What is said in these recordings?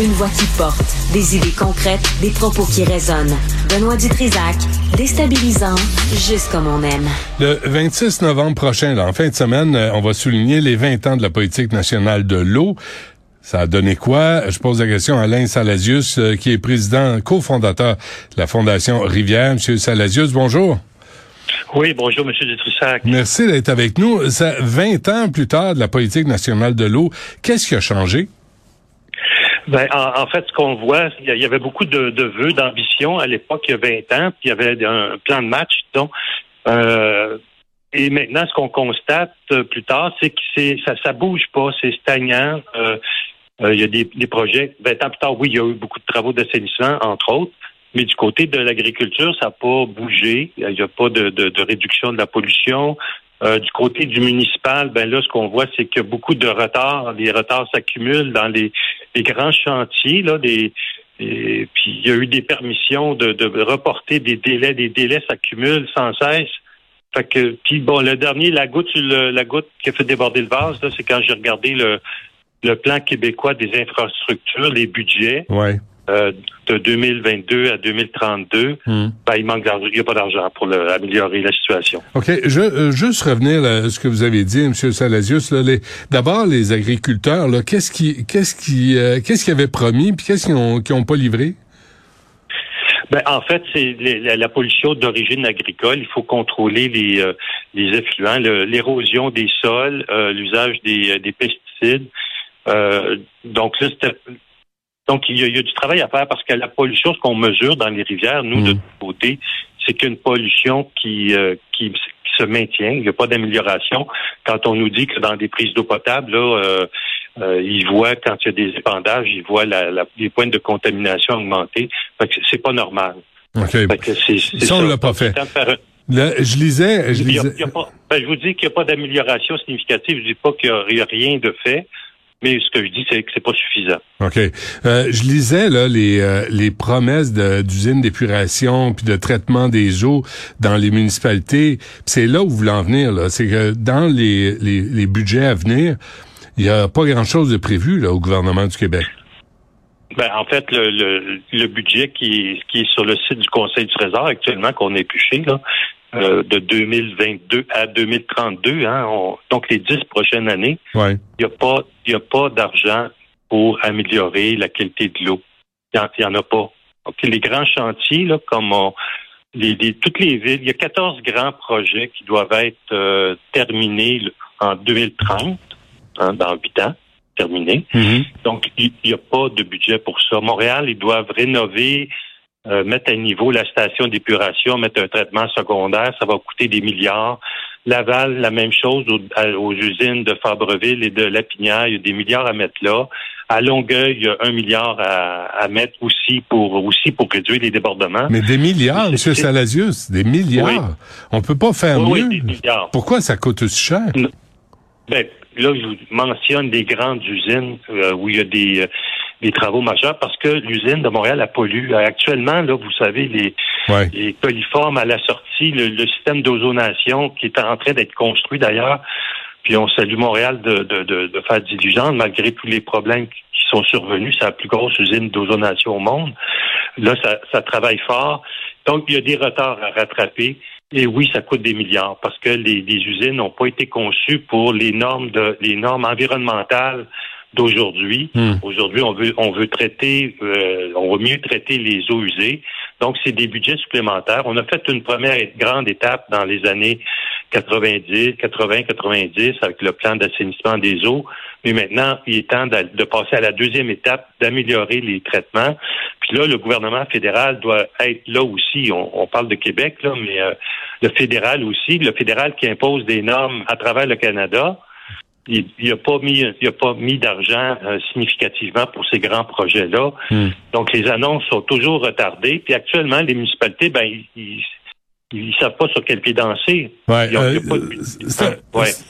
Une voix qui porte, des idées concrètes, des propos qui résonnent. Benoît Dutrisac, déstabilisant, juste comme on aime. Le 26 novembre prochain, là, en fin de semaine, euh, on va souligner les 20 ans de la politique nationale de l'eau. Ça a donné quoi? Je pose la question à Alain Salasius, euh, qui est président, cofondateur de la Fondation Rivière. Monsieur Salasius, bonjour. Oui, bonjour, Monsieur Dutrisac. Merci d'être avec nous. Ça, 20 ans plus tard de la politique nationale de l'eau, qu'est-ce qui a changé? Ben, en, fait, ce qu'on voit, il y avait beaucoup de, de vœux, d'ambition à l'époque, il y a 20 ans, puis il y avait un plan de match, donc. Euh, et maintenant, ce qu'on constate euh, plus tard, c'est que c'est ça, ça bouge pas, c'est stagnant. Euh, euh, il y a des, des, projets. 20 ans plus tard, oui, il y a eu beaucoup de travaux d'assainissement, entre autres. Mais du côté de l'agriculture, ça n'a pas bougé. Il n'y a pas de, de, de, réduction de la pollution. Euh, du côté du municipal, ben là, ce qu'on voit, c'est que beaucoup de retards, les retards s'accumulent dans les, les, grands chantiers, là, des, et, puis il y a eu des permissions de, reporter des délais, des délais s'accumulent sans cesse. Puis bon, le dernier, la goutte, la goutte qui a fait déborder le vase, c'est quand j'ai regardé le, le plan québécois des infrastructures, les budgets. Ouais. Euh, de 2022 à 2032, hmm. ben, il manque d'argent, il n'y a pas d'argent pour améliorer la situation. OK. Je, euh, juste revenir à ce que vous avez dit, M. Salasius. D'abord, les agriculteurs, qu'est-ce qui qu'est-ce qui euh, qu'est-ce qu'ils avaient promis puis qu'est-ce qu'ils n'ont ont pas livré? Ben, en fait, c'est la, pollution d'origine agricole. Il faut contrôler les, les effluents, l'érosion des sols, l'usage des, des pesticides. donc là, c'était donc, il y, a, du travail à faire parce que la pollution, ce qu'on mesure dans les rivières, nous, de mm. notre côté, c'est qu'une pollution qui, euh, qui, se maintient. Il n'y a pas d'amélioration. Quand on nous dit que dans des prises d'eau potable, là, euh, euh, ils voient, quand il y a des épandages, ils voient la, les points de contamination augmenter. Fait que c'est pas normal. OK. ça, on l'a pas fait. je lisais... Je, lisais... ben, je vous dis qu'il n'y a pas d'amélioration significative. Je dis pas qu'il n'y a rien de fait. Mais ce que je dis, c'est que c'est pas suffisant. OK. Euh, je lisais là les, euh, les promesses d'usines d'épuration puis de traitement des eaux dans les municipalités. C'est là où vous voulez en venir. Là. C'est que dans les, les, les budgets à venir, il n'y a pas grand-chose de prévu là, au gouvernement du Québec. Ben, en fait, le, le, le budget qui, qui est sur le site du Conseil du Trésor actuellement, qu'on a épluché, là, euh, de 2022 à 2032, hein, donc les dix prochaines années, il n'y a pas, il a pas d'argent pour améliorer la qualité de l'eau. Il n'y en, a pas. les grands chantiers, là, comme les, toutes les villes, il y a 14 grands projets qui doivent être euh, terminés en 2030, hein, dans huit ans terminés. Mm-hmm. Donc, il n'y a pas de budget pour ça. Montréal, ils doivent rénover euh, mettre à niveau la station d'épuration, mettre un traitement secondaire, ça va coûter des milliards. Laval, la même chose aux, usines de Fabreville et de Lapinière, il y a des milliards à mettre là. À Longueuil, il y a un milliard à, mettre aussi pour aussi pour réduire les débordements. Mais des milliards, M. Salasius, des milliards. On peut pas faire mieux. Pourquoi ça coûte si cher? Ben, là, je vous mentionne des grandes usines euh, où il y a des, euh, des travaux majeurs parce que l'usine de Montréal a pollué. Actuellement, là, vous savez, les, les coliformes à la sortie, le, système d'ozonation qui est en train d'être construit d'ailleurs, puis on salue Montréal de, de, de, de faire diligence malgré tous les problèmes qui sont survenus. C'est la plus grosse usine d'ozonation au monde. Là, ça, ça travaille fort. Donc, il y a des retards à rattraper. Et oui, ça coûte des milliards parce que les, les usines n'ont pas été conçues pour les normes de les normes environnementales d'aujourd'hui. Hmm. Aujourd'hui, on veut on veut traiter, euh, on va mieux traiter les eaux usées. Donc, c'est des budgets supplémentaires. On a fait une première grande étape dans les années 90, 80, 90 avec le plan d'assainissement des eaux. Mais maintenant, il est temps de, passer à la deuxième étape, d'améliorer les traitements. Puis là, le gouvernement fédéral doit être là aussi. On, parle de Québec, là, mais euh, le fédéral aussi, le fédéral qui impose des normes à travers le Canada il n'y a pas mis il a pas mis d'argent euh, significativement pour ces grands projets-là. Hmm. Donc les annonces sont toujours retardées. Puis actuellement, les municipalités, ben ils, ils savent pas sur quel pied danser. Ouais, euh,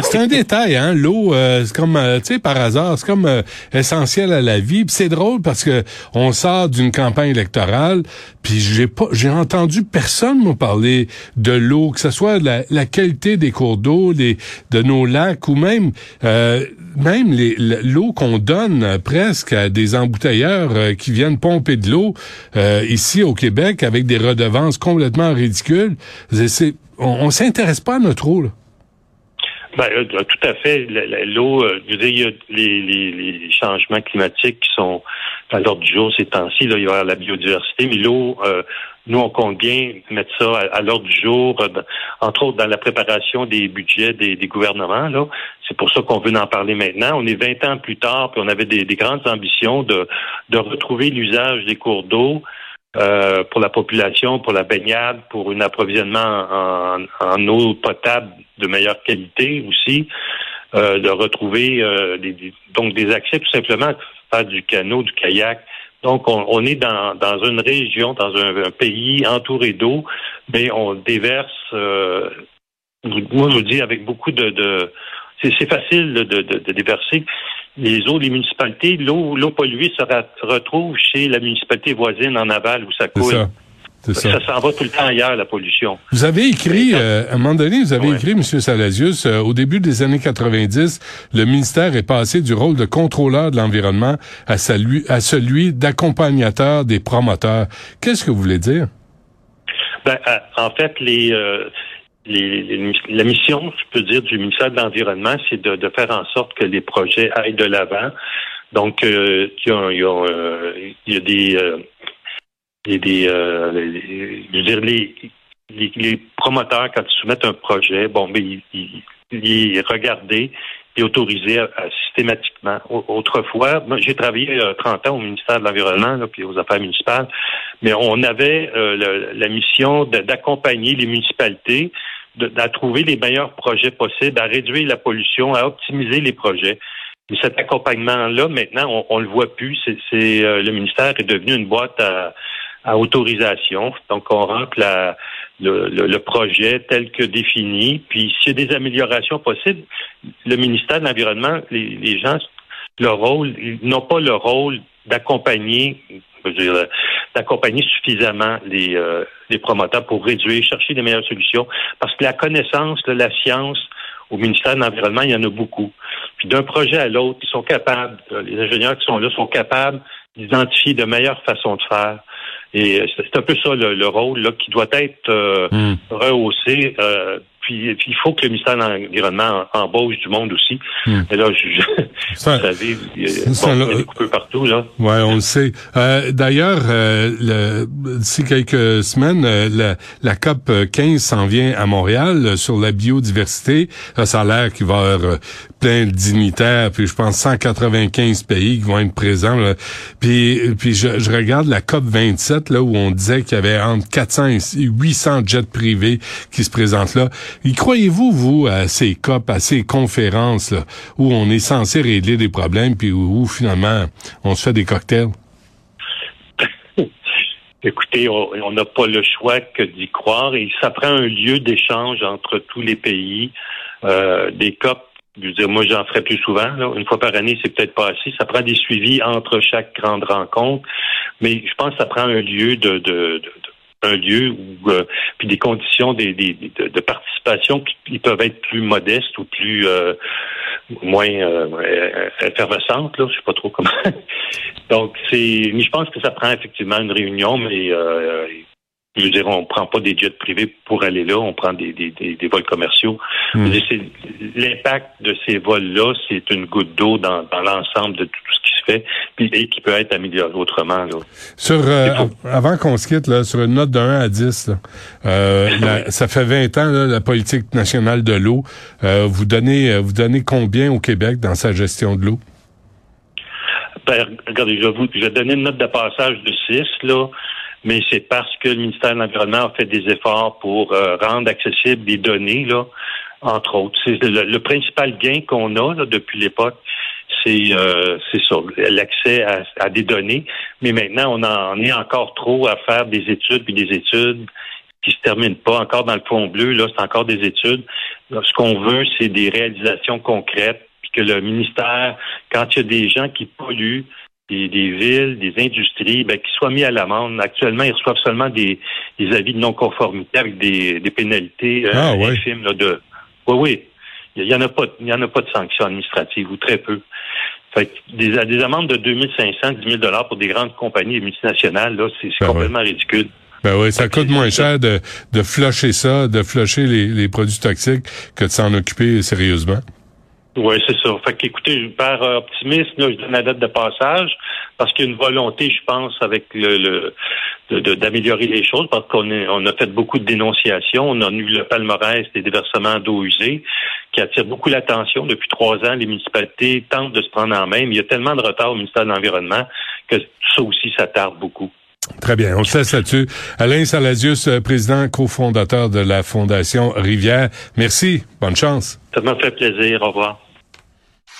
c'est un, détail, hein. L'eau, euh, c'est comme, euh, tu sais, par hasard, c'est comme essentiel à la vie. c'est drôle parce que on sort d'une campagne électorale, puis j'ai pas, j'ai entendu personne me parler de l'eau, que ce soit la, la qualité des cours d'eau, des, de nos lacs ou même, même l'eau qu'on donne presque à des embouteilleurs qui viennent pomper de l'eau ici au Québec avec des redevances complètement ridicules on, ne s'intéresse pas à notre eau, Ben, euh, tout à fait. L'eau, euh, je il y a les, changements climatiques qui sont à l'ordre du jour ces temps-ci. Il y aura la biodiversité, mais l'eau, euh, nous, on compte bien mettre ça à, l'ordre du jour, entre autres dans la préparation des budgets des, gouvernements. Là, c'est pour ça qu'on veut en parler maintenant. On est 20 ans plus tard, puis on avait des, grandes ambitions de retrouver l'usage des cours d'eau. Euh, pour la population, pour la baignade, pour un approvisionnement en, eau potable de meilleure qualité aussi, euh, de retrouver euh, des, donc des accès tout simplement à faire du canot, du kayak. Donc on, est dans, dans une région, dans un, pays entouré d'eau, mais on déverse. moi je vous dis avec beaucoup de, de c'est facile de, de, de déverser les eaux des municipalités, l'eau, l'eau polluée se retrouve chez la municipalité voisine en aval où ça coule. Ça. s'en va tout le temps ailleurs, la pollution. Vous avez écrit, euh, à un moment donné, vous avez écrit, M. Salasius, euh, au début des années 90, le ministère est passé du rôle de contrôleur de l'environnement à, celui, à celui d'accompagnateur des promoteurs. Qu'est-ce que vous voulez dire? Ben, euh, en fait, les, la mission, je peux dire, du ministère de l'Environnement, c'est de, faire en sorte que les projets aillent de l'avant. Donc, il, y a, des, euh, euh, je veux dire, les, promoteurs, quand ils soumettent un projet, bon, mais il, il, est regardé et autorisé systématiquement. Autrefois, j'ai travaillé 30 euh, ans au ministère de l'Environnement, puis aux affaires municipales, mais on avait la mission d'accompagner les municipalités à trouver les meilleurs projets possibles, à réduire la pollution, à optimiser les projets. Et cet accompagnement-là, maintenant, on, ne le voit plus. C'est euh, le ministère est devenu une boîte à, autorisation. Donc, on rentre le, projet tel que défini. Puis, s'il y a des améliorations possibles, le ministère de l'Environnement, les, gens, leur rôle, ils n'ont pas le rôle d'accompagner d'accompagner suffisamment les, euh, les promoteurs pour réduire, chercher des meilleures solutions. Parce que la connaissance, la science, au ministère de l'Environnement, il y en a beaucoup. Puis d'un projet à l'autre, ils sont capables, euh, les ingénieurs qui sont là sont capables d'identifier de meilleures façons de faire. Et euh, c'est un peu ça le, rôle là, qui doit être hmm. rehaussé. Puis, il faut que le ministère de l'Environnement embauche du monde aussi. Hmm. Et là, je, vous savez, il y a des coupeurs partout, là. Ouais, on le sait. Euh, D'ailleurs, euh, d'ici quelques semaines, euh, la, la, COP 15 s'en vient à Montréal euh, sur la biodiversité. ça a l'air qu'il va y avoir plein de dignitaires, puis je pense 195 pays qui vont être présents. Là. Puis, puis je, je, regarde la COP 27, là, où on disait qu'il y avait entre 400 et 800 jets privés qui se présentent là. Y croyez-vous, vous, à ces COP, à ces conférences là, où on est censé régler des problèmes, puis où, finalement on se fait des cocktails? Écoutez, on n'a pas le choix que d'y croire et ça prend un lieu d'échange entre tous les pays. Euh, des COP, je veux dire, moi j'en ferai plus souvent. Une fois par année, c'est peut-être pas assez. Ça prend des suivis entre chaque grande rencontre, mais je pense que ça prend un lieu de, de un lieu où euh, puis des conditions des, de, participation qui peuvent être plus modestes ou plus euh, moins euh, effervescentes là je sais pas trop comment. Donc c'est mais je pense que ça prend effectivement une réunion mais euh, je veux dire, on prend pas des jets privés pour aller là, on prend des, des, des, vols commerciaux. Hmm. L'impact de ces vols-là, c'est une goutte d'eau dans, dans l'ensemble de tout ce qui se fait, puis et qui peut être amélioré autrement. Là. Sur euh, avant qu'on se quitte, là, sur une note de 1 à 10, euh, ça fait 20 ans là, la politique nationale de l'eau. Euh, vous donnez vous donnez combien au Québec dans sa gestion de l'eau? Ben, regardez, je vais, vous, je vais donner une note de passage de 6, là mais c'est parce que le ministère de l'Environnement a fait des efforts pour euh, rendre accessibles des données, là, entre autres. C'est le, principal gain qu'on a là, depuis l'époque, c'est euh, l'accès à, des données. Mais maintenant, on en est encore trop à faire des études puis des études qui se termine pas. Encore dans le fond bleu, là, c'est encore des études. ce qu'on veut, c'est des réalisations concrètes, puis que le ministère, quand il y a des gens qui polluent, des, villes, des industries, ben, qui soient mis à l'amende. Actuellement, ils reçoivent seulement des, avis de non-conformité avec des, pénalités euh, ah, infimes de. Oui, oui. Il n'y en a pas, il y en a pas de sanctions administratives ou très peu. Fait des, des amendes de 2500, 10 000 dollars pour des grandes compagnies multinationales, là, c'est ben complètement ridicule. Ben oui, ça coûte moins cher de, de flusher ça, de flusher les, les produits toxiques que de s'en occuper sérieusement. Oui, c'est ça. Fait qu'écoutez, par optimisme, là, je donne la date de passage parce qu'il y a une volonté, je pense, avec le, le d'améliorer les choses parce qu'on on a fait beaucoup de dénonciations. On a eu le palmarès des déversements d'eau usée qui attire beaucoup l'attention. Depuis trois ans, les municipalités tentent de se prendre en main, mais il y a tellement de retard au ministère de l'Environnement que ça aussi, ça tarde beaucoup. Très bien, on le sait là-dessus. Alain Saladius, euh, président cofondateur de la Fondation Rivière. Merci, bonne chance. Ça m'a fait plaisir, au revoir.